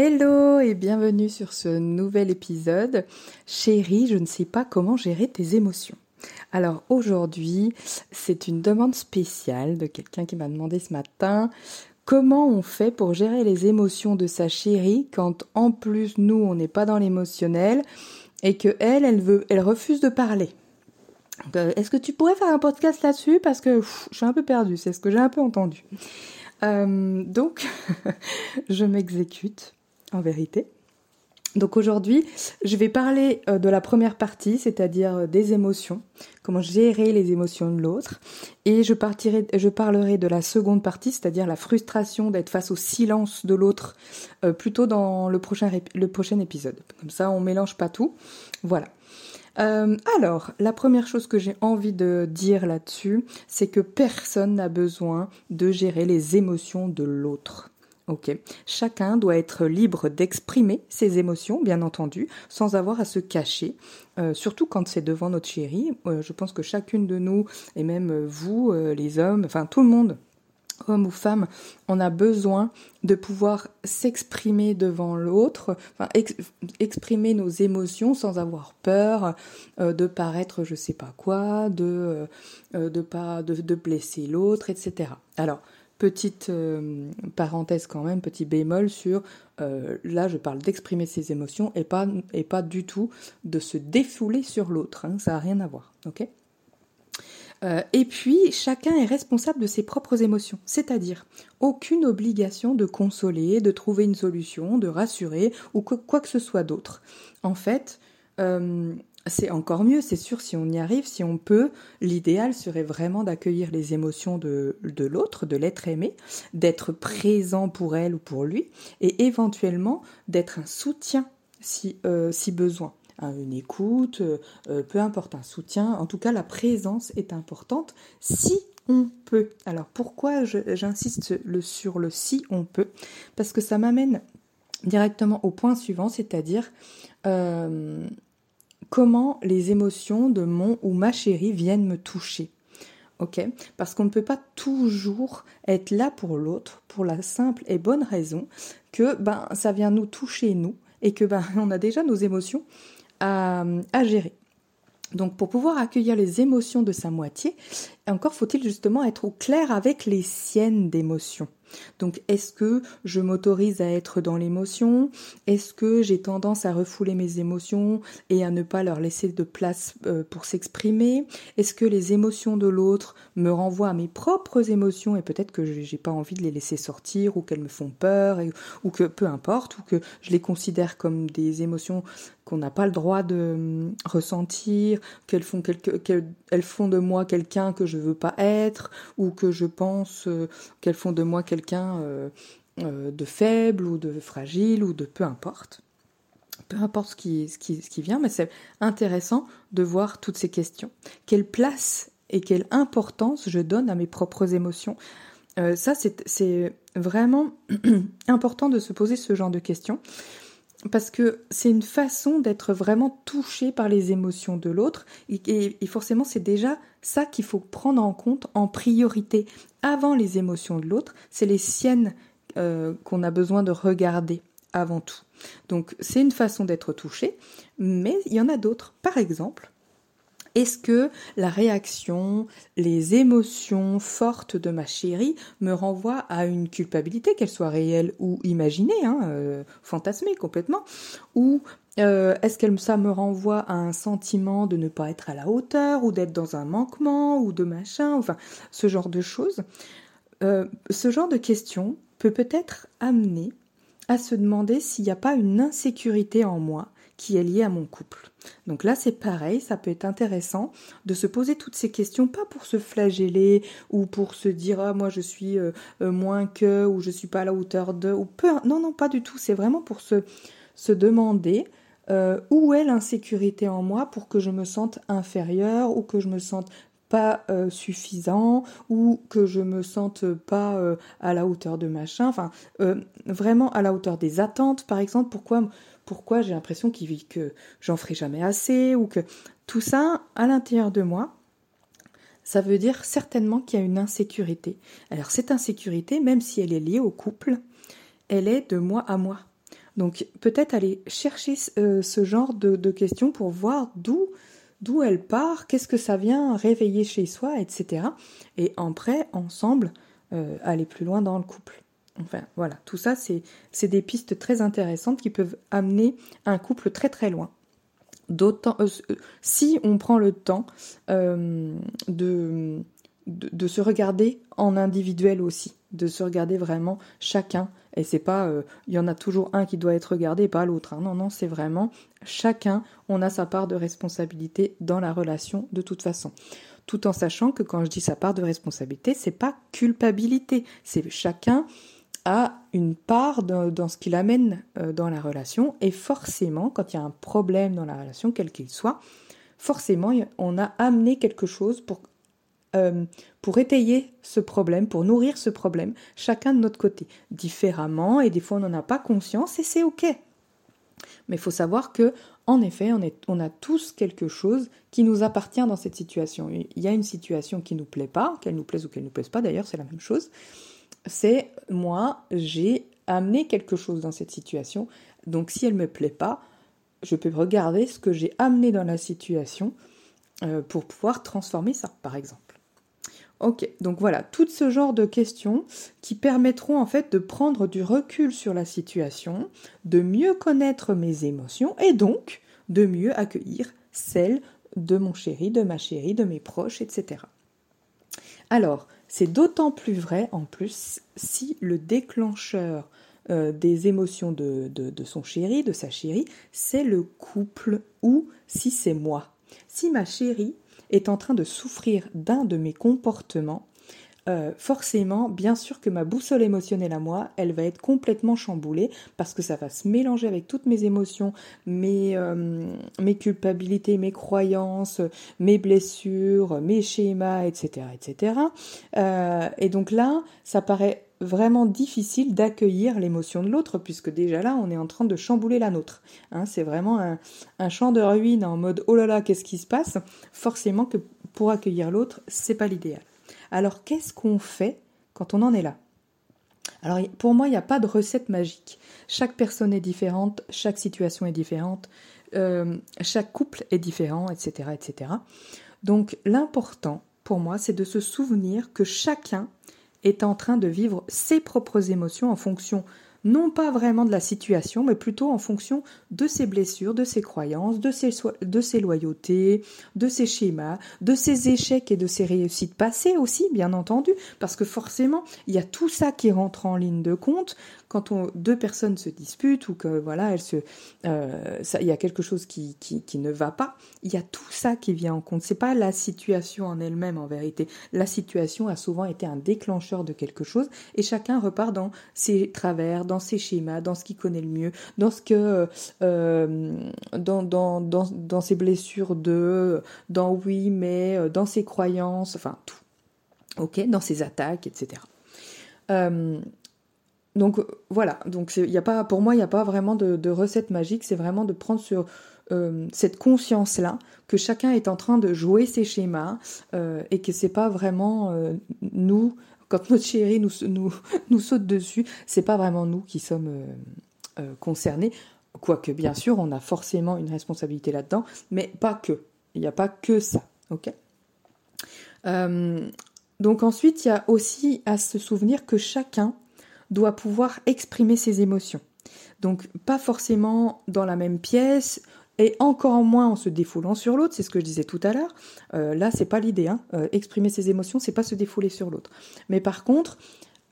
Hello et bienvenue sur ce nouvel épisode. Chérie, je ne sais pas comment gérer tes émotions. Alors aujourd'hui, c'est une demande spéciale de quelqu'un qui m'a demandé ce matin comment on fait pour gérer les émotions de sa chérie quand en plus nous on n'est pas dans l'émotionnel et que elle, elle veut, elle refuse de parler? Euh, est-ce que tu pourrais faire un podcast là-dessus? Parce que je suis un peu perdue, c'est ce que j'ai un peu entendu. Euh, donc, je m'exécute en vérité. Donc aujourd'hui, je vais parler euh, de la première partie, c'est-à-dire euh, des émotions, comment gérer les émotions de l'autre, et je, parlerai de la seconde partie, c'est-à-dire la frustration d'être face au silence de l'autre, euh, plutôt dans le prochain, le prochain épisode. Comme ça, on mélange pas tout. Voilà. alors, la première chose que j'ai envie de dire là-dessus, c'est que personne n'a besoin de gérer les émotions de l'autre. Ok. Chacun doit être libre d'exprimer ses émotions, bien entendu, sans avoir à se cacher, euh, surtout quand c'est devant notre chérie. Euh, je pense que chacune de nous, et même vous, euh, les hommes, enfin tout le monde, homme ou femme, on a besoin de pouvoir s'exprimer devant l'autre, exprimer nos émotions sans avoir peur de paraître je sais pas quoi, de de pas de, de blesser l'autre, etc. Alors Petite euh, parenthèse quand même, petit bémol sur euh, là je parle d'exprimer ses émotions et pas, et pas du tout de se défouler sur l'autre, hein, ça n'a rien à voir, ok? Euh, et puis, chacun est responsable de ses propres émotions, c'est-à-dire aucune obligation de consoler, de trouver une solution, de rassurer ou quoi que ce soit d'autre. En fait, c'est encore mieux, c'est sûr, si on y arrive, si on peut, l'idéal serait vraiment d'accueillir les émotions de, l'autre, de l'être aimé, d'être présent pour elle ou pour lui, et éventuellement d'être un soutien si, euh, si besoin. Hein, une écoute, euh, euh, peu importe, un soutien, en tout cas la présence est importante si on peut. Alors pourquoi j'insiste sur le si on peut? Parce que ça m'amène directement au point suivant, c'est-à-dire comment les émotions de mon ou ma chérie viennent me toucher. Ok? Parce qu'on ne peut pas toujours être là pour l'autre pour la simple et bonne raison que ben ça vient nous toucher nous et que ben on a déjà nos émotions à, à gérer. Donc pour pouvoir accueillir les émotions de sa moitié, encore faut-il justement être au clair avec les siennes d'émotions. Donc est-ce que je m'autorise à être dans l'émotion? Est-ce que j'ai tendance à refouler mes émotions et à ne pas leur laisser de place euh, pour s'exprimer? Est-ce que les émotions de l'autre me renvoient à mes propres émotions et peut-être que j'ai pas envie de les laisser sortir ou qu'elles me font peur ou que peu importe ou que je les considère comme des émotions qu'on n'a pas le droit de hum, ressentir, qu'elles font font de moi quelqu'un que je veux pas être ou que je pense euh, qu'elles font de moi quelqu'un euh, euh, de faible ou de fragile ou de peu importe. Peu importe ce qui, ce qui, ce qui vient, mais c'est intéressant de voir toutes ces questions. Quelle place et quelle importance je donne à mes propres émotions? Ça, c'est vraiment important de se poser ce genre de questions parce que c'est une façon d'être vraiment touché par les émotions de l'autre et, forcément c'est déjà ça qu'il faut prendre en compte en priorité avant les émotions de l'autre, c'est les siennes euh, qu'on a besoin de regarder avant tout. Donc c'est une façon d'être touché, mais il y en a d'autres. Par exemple, est-ce que la réaction, les émotions fortes de ma chérie me renvoient à une culpabilité, qu'elle soit réelle ou imaginée, hein, euh, fantasmée complètement, ou euh, est-ce que ça me renvoie à un sentiment de ne pas être à la hauteur ou d'être dans un manquement ou de machin, enfin ce genre de choses. Euh, Ce genre de questions peut peut-être amener à se demander s'il n'y a pas une insécurité en moi qui est liée à mon couple. Donc là, c'est pareil, ça peut être intéressant de se poser toutes ces questions, pas pour se flageller ou pour se dire ah moi je suis euh, euh, moins que ou je suis pas à la hauteur de ou non non pas du tout, c'est vraiment pour se se demander euh, où est l'insécurité en moi pour que je me sente inférieure ou que je me sente pas suffisant ou que je me sente pas à la hauteur de machin, enfin vraiment à la hauteur des attentes par exemple, pourquoi pourquoi j'ai l'impression qu'il que j'en ferai jamais assez ou que tout ça à l'intérieur de moi ça veut dire certainement qu'il y a une insécurité. Alors cette insécurité, même si elle est liée au couple, elle est de moi à moi. Donc peut-être aller chercher ce genre de, questions pour voir d'où d'où elle part, qu'est-ce que ça vient réveiller chez soi, etc. Et après, ensemble, aller plus loin dans le couple. Enfin voilà, tout ça, c'est des pistes très intéressantes qui peuvent amener un couple très très loin. D'autant, euh, euh, si on prend le temps euh, de, se regarder en individuel aussi, de se regarder vraiment chacun. Et c'est pas, il y en a toujours un qui doit être regardé pas l'autre. Hein. Non, non, c'est vraiment chacun, on a sa part de responsabilité dans la relation de toute façon tout en sachant que quand je dis sa part de responsabilité, c'est pas culpabilité, c'est chacun a une part dans, ce qu'il amène euh, dans la relation et forcément, quand il y a un problème dans la relation, quel qu'il soit, forcément, on a amené quelque chose pour, euh, pour étayer ce problème, pour nourrir ce problème, chacun de notre côté, différemment, et des fois on n'en a pas conscience et c'est ok. Mais il faut savoir que, en effet, on, est, on, a tous quelque chose qui nous appartient dans cette situation. Il y a une situation qui nous plaît pas, qu'elle nous plaise ou qu'elle nous plaise pas, d'ailleurs, c'est la même chose c'est moi, j'ai amené quelque chose dans cette situation. Donc si elle ne me plaît pas, je peux regarder ce que j'ai amené dans la situation euh, pour pouvoir transformer ça, par exemple. Ok, donc voilà, tout ce genre de questions qui permettront en fait de prendre du recul sur la situation, de mieux connaître mes émotions et donc de mieux accueillir celles de mon chéri, de ma chérie, de mes proches, etc. Alors, c'est d'autant plus vrai en plus si le déclencheur euh, des émotions de, de, son chéri, de sa chérie, c'est le couple ou si c'est moi. Si ma chérie est en train de souffrir d'un de mes comportements, euh, forcément, bien sûr que ma boussole émotionnelle à moi, elle va être complètement chamboulée parce que ça va se mélanger avec toutes mes émotions, mes, euh, mes culpabilités, mes croyances, mes blessures, mes schémas, etc. etc. Euh, et donc là, ça paraît vraiment difficile d'accueillir l'émotion de l'autre puisque déjà là on est en train de chambouler la nôtre. Hein, c'est vraiment un, un champ de ruines en mode oh là là qu'est-ce qui se passe? Forcément que pour accueillir l'autre c'est pas l'idéal. Alors qu'est-ce qu'on fait quand on en est là? Alors pour moi, il n'y a pas de recette magique. Chaque personne est différente, chaque situation est différente, euh, chaque couple est différent, etc. etc. Donc l'important pour moi, c'est de se souvenir que chacun est en train de vivre ses propres émotions en fonction non pas vraiment de la situation, mais plutôt en fonction de ses blessures, de ses croyances, de ses, loyautés, de ses schémas, de ses échecs et de ses réussites passées aussi, bien entendu, parce que forcément, il y a tout ça qui rentre en ligne de compte quand deux personnes se disputent ou que voilà, euh, il y a quelque chose qui, qui, ne va pas, il y a tout ça qui vient en compte. C'est pas la situation en elle-même en vérité. La situation a souvent été un déclencheur de quelque chose et chacun repart dans ses travers, dans ses schémas, dans ce qu'il connaît le mieux, dans ce que, euh, dans, dans, dans, dans ses blessures de, dans oui mais, euh, dans ses croyances, enfin tout. Ok, dans ses attaques, etc. Euh, donc voilà, donc y a pas, pour moi, il n'y a pas vraiment de, recette magique, c'est vraiment de prendre sur euh, cette conscience-là que chacun est en train de jouer ses schémas euh, et que c'est pas vraiment euh, nous, quand notre chérie nous, nous, nous saute dessus, c'est pas vraiment nous qui sommes concernés. Quoique, bien sûr, on a forcément une responsabilité là-dedans, mais pas que. Il n'y a pas que ça, ok? Donc ensuite, il y a aussi à se souvenir que chacun doit pouvoir exprimer ses émotions. Donc pas forcément dans la même pièce et encore moins en se défoulant sur l'autre, c'est ce que je disais tout à l'heure. Euh, là, c'est pas l'idée. Hein. Euh, exprimer ses émotions, c'est pas se défouler sur l'autre. Mais par contre,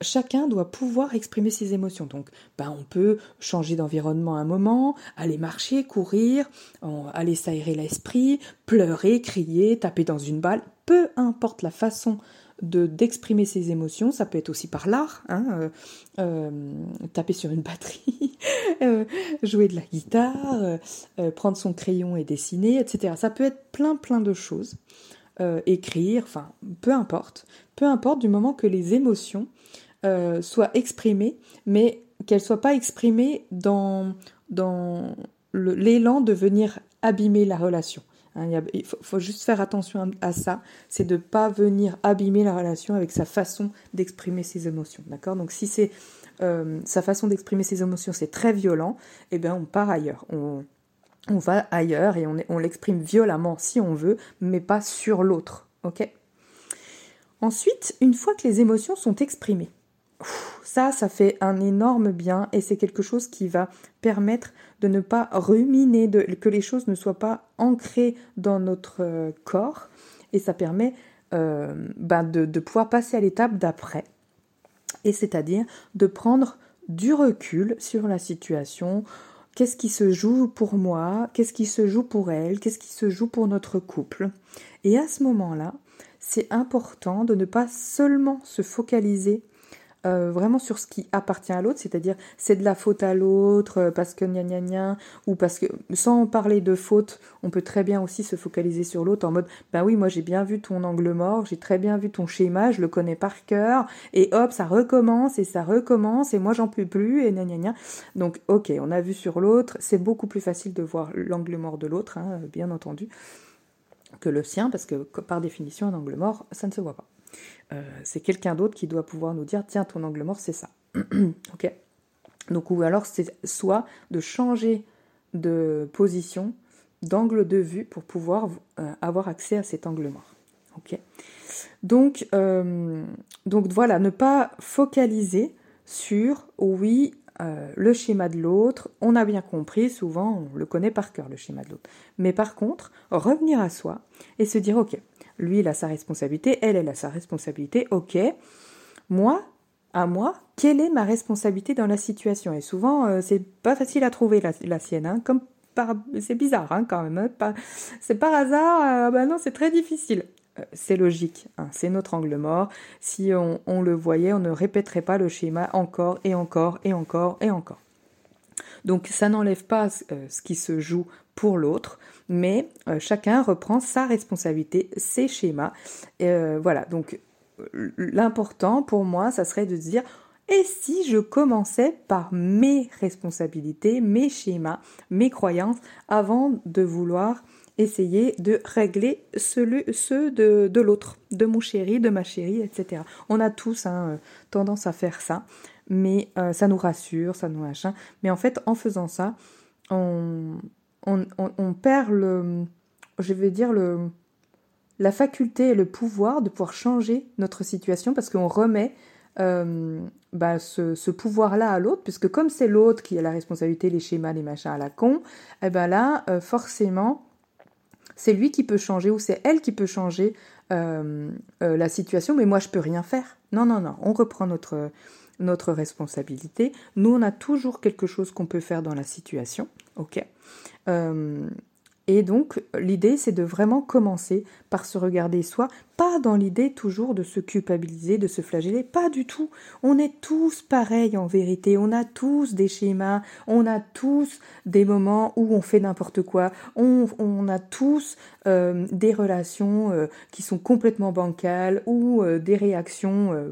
chacun doit pouvoir exprimer ses émotions. Donc, ben, on peut changer d'environnement un moment, aller marcher, courir, aller s'aérer l'esprit, pleurer, crier, taper dans une balle, peu importe la façon de d'exprimer ses émotions. Ça peut être aussi par l'art, hein, euh, euh, taper sur une batterie, euh, jouer de la guitare, prendre son crayon et dessiner, etc. Ça peut être plein plein de choses. écrire, enfin, peu importe. Peu importe du moment que les émotions soient exprimées, mais qu'elles soient pas exprimées dans l'élan de venir abîmer la relation. Hein, il faut, juste faire attention à, ça, c'est de ne pas venir abîmer la relation avec sa façon d'exprimer ses émotions. D'accord? Donc si c'est sa façon d'exprimer ses émotions c'est très violent, eh bien on part ailleurs. On, on va ailleurs et on, on l'exprime violemment si on veut, mais pas sur l'autre. Ok? Ensuite, une fois que les émotions sont exprimées, ça, ça fait un énorme bien et c'est quelque chose qui va permettre de ne pas ruminer, de, que les choses ne soient pas ancrées dans notre euh, corps et ça permet euh, ben de, de pouvoir passer à l'étape d'après et c'est-à-dire de prendre du recul sur la situation, qu'est-ce qui se joue pour moi, qu'est-ce qui se joue pour elle, qu'est-ce qui se joue pour notre couple? Et à ce moment-là, c'est important de ne pas seulement se focaliser euh, vraiment sur ce qui appartient à l'autre, c'est-à-dire c'est de la faute à l'autre euh, parce que gna gna gna, ou parce que sans parler de faute, on peut très bien aussi se focaliser sur l'autre en mode ben oui, moi j'ai bien vu ton angle mort, j'ai très bien vu ton schéma, je le connais par cœur, et hop, ça recommence et ça recommence, et moi j'en peux plus, et gna gna gna. Donc ok, on a vu sur l'autre, c'est beaucoup plus facile de voir l'angle mort de l'autre, hein, bien entendu, que le sien, parce que par définition, un angle mort, ça ne se voit pas. Euh, c'est quelqu'un d'autre qui doit pouvoir nous dire tiens ton angle mort c'est ça. ok. Donc ou alors c'est soit de changer de position, d'angle de vue pour pouvoir euh, avoir accès à cet angle mort. Ok. Donc euh, donc voilà ne pas focaliser sur oui le schéma de l'autre, on a bien compris, souvent on le connaît par cœur le schéma de l'autre. Mais par contre, revenir à soi et se dire ok, lui, il a sa responsabilité, elle, elle a sa responsabilité. Ok, moi, à moi, quelle est ma responsabilité dans la situation? Et souvent, euh, c'est pas facile à trouver la, sienne, hein, comme c'est bizarre hein, quand même. Hein, c'est par hasard, euh, bah non, c'est très difficile. Euh, c'est logique, c'est notre angle mort. Si on, le voyait, on ne répéterait pas le schéma encore et encore et encore et encore. Donc ça n'enlève pas ce qui se joue pour l'autre, mais euh, chacun reprend sa responsabilité, ses schémas. Euh, voilà, donc l'important pour moi, ça serait de se dire, et si je commençais par mes responsabilités, mes schémas, mes croyances, avant de vouloir essayer de régler ceux, de, l'autre, de mon chéri, de ma chérie, etc. On a tous hein, euh, tendance à faire ça, mais ça nous rassure, ça nous machin. Mais en fait, en faisant ça, on, on, perd le, je vais dire le, la faculté et le pouvoir de pouvoir changer notre situation parce qu'on remet euh, bah, ce, pouvoir-là à l'autre, puisque comme c'est l'autre qui a la responsabilité, les schémas, les machins à la con, et eh ben là, euh, forcément, c'est lui qui peut changer ou c'est elle qui peut changer euh, la situation, mais moi je peux rien faire. Non, non, non, on reprend notre, notre responsabilité. Nous, on a toujours quelque chose qu'on peut faire dans la situation, ok? Euh, et donc, l'idée, c'est de vraiment commencer par se regarder soi, pas dans l'idée toujours de se culpabiliser, de se flageller, pas du tout. On est tous pareils en vérité, on a tous des schémas, on a tous des moments où on fait n'importe quoi, on, a tous euh, des relations euh, qui sont complètement bancales ou des réactions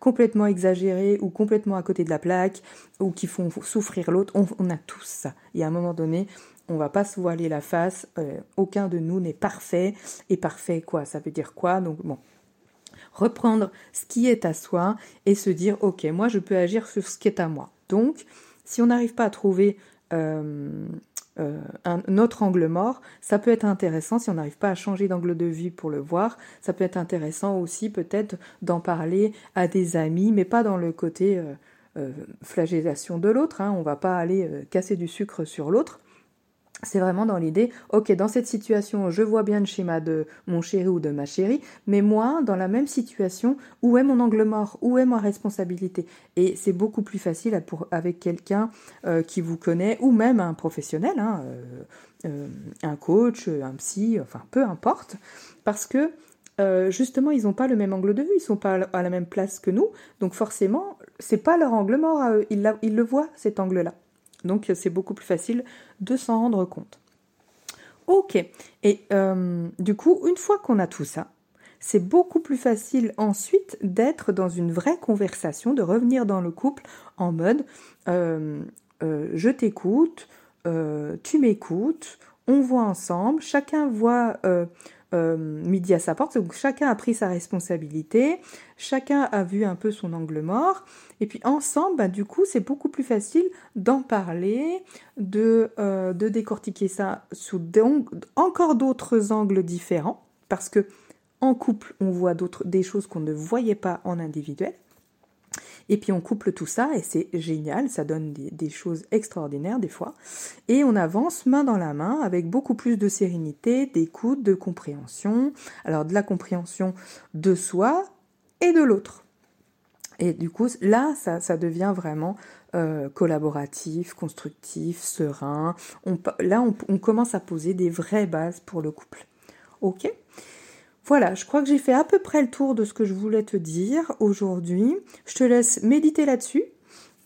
complètement exagérées ou complètement à côté de la plaque ou qui font souffrir l'autre. On, on a tous ça. Et à un moment donné, on va pas se voiler la face, euh, aucun de nous n'est parfait. Et parfait, quoi? Ça veut dire quoi? Donc bon, reprendre ce qui est à soi et se dire, ok, moi je peux agir sur ce qui est à moi. Donc, si on n'arrive pas à trouver euh, euh, un autre angle mort, ça peut être intéressant si on n'arrive pas à changer d'angle de vue pour le voir. Ça peut être intéressant aussi peut-être d'en parler à des amis, mais pas dans le côté flagellation de l'autre. Hein. On va pas aller casser du sucre sur l'autre c'est vraiment dans l'idée, ok, dans cette situation, je vois bien le schéma de mon chéri ou de ma chérie, mais moi, dans la même situation, où est mon angle mort? Où est ma responsabilité? Et c'est beaucoup plus facile avec quelqu'un euh, qui vous connaît, ou même un professionnel, hein, euh, euh, un coach, un psy, enfin peu importe, parce que justement, ils n'ont pas le même angle de vue, ils sont pas à la même place que nous, donc forcément, c'est pas leur angle mort à eux, ils le voient cet angle-là. Donc c'est beaucoup plus facile de s'en rendre compte. Ok, et euh, du coup, une fois qu'on a tout ça, c'est beaucoup plus facile ensuite d'être dans une vraie conversation, de revenir dans le couple en mode euh, euh, je t'écoute, tu m'écoutes, on voit ensemble, chacun voit euh, midi à sa porte. Donc chacun a pris sa responsabilité, chacun a vu un peu son angle mort, et puis ensemble, bah, du coup, c'est beaucoup plus facile d'en parler, de, euh, de décortiquer ça sous encore d'autres angles différents, parce que en couple, on voit d'autres des choses qu'on ne voyait pas en individuel. Et puis on couple tout ça et c'est génial, ça donne des, choses extraordinaires des fois. Et on avance main dans la main avec beaucoup plus de sérénité, d'écoute, de compréhension. Alors de la compréhension de soi et de l'autre. Et du coup, là, ça, devient vraiment euh, collaboratif, constructif, serein. là, on, on commence à poser des vraies bases pour le couple. Ok? Voilà, je crois que j'ai fait à peu près le tour de ce que je voulais te dire aujourd'hui. Je te laisse méditer là-dessus.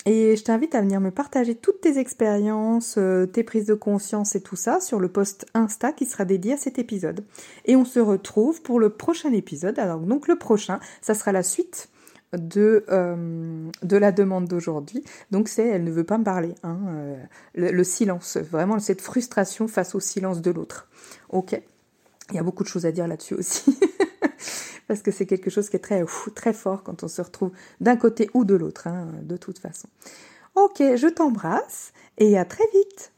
Et je t'invite à venir me partager toutes tes expériences, euh, tes prises de conscience et tout ça sur le post Insta qui sera dédié à cet épisode. Et on se retrouve pour le prochain épisode. Alors donc le prochain, ça sera la suite de, euh, la demande d'aujourd'hui. Donc c'est elle ne veut pas me parler. Hein, euh, le, silence, vraiment cette frustration face au silence de l'autre. Ok? Il y a beaucoup de choses à dire là-dessus aussi. Parce que c'est quelque chose qui est très, fort quand on se retrouve d'un côté ou de l'autre, hein, de toute façon. Ok, je t'embrasse et à très vite.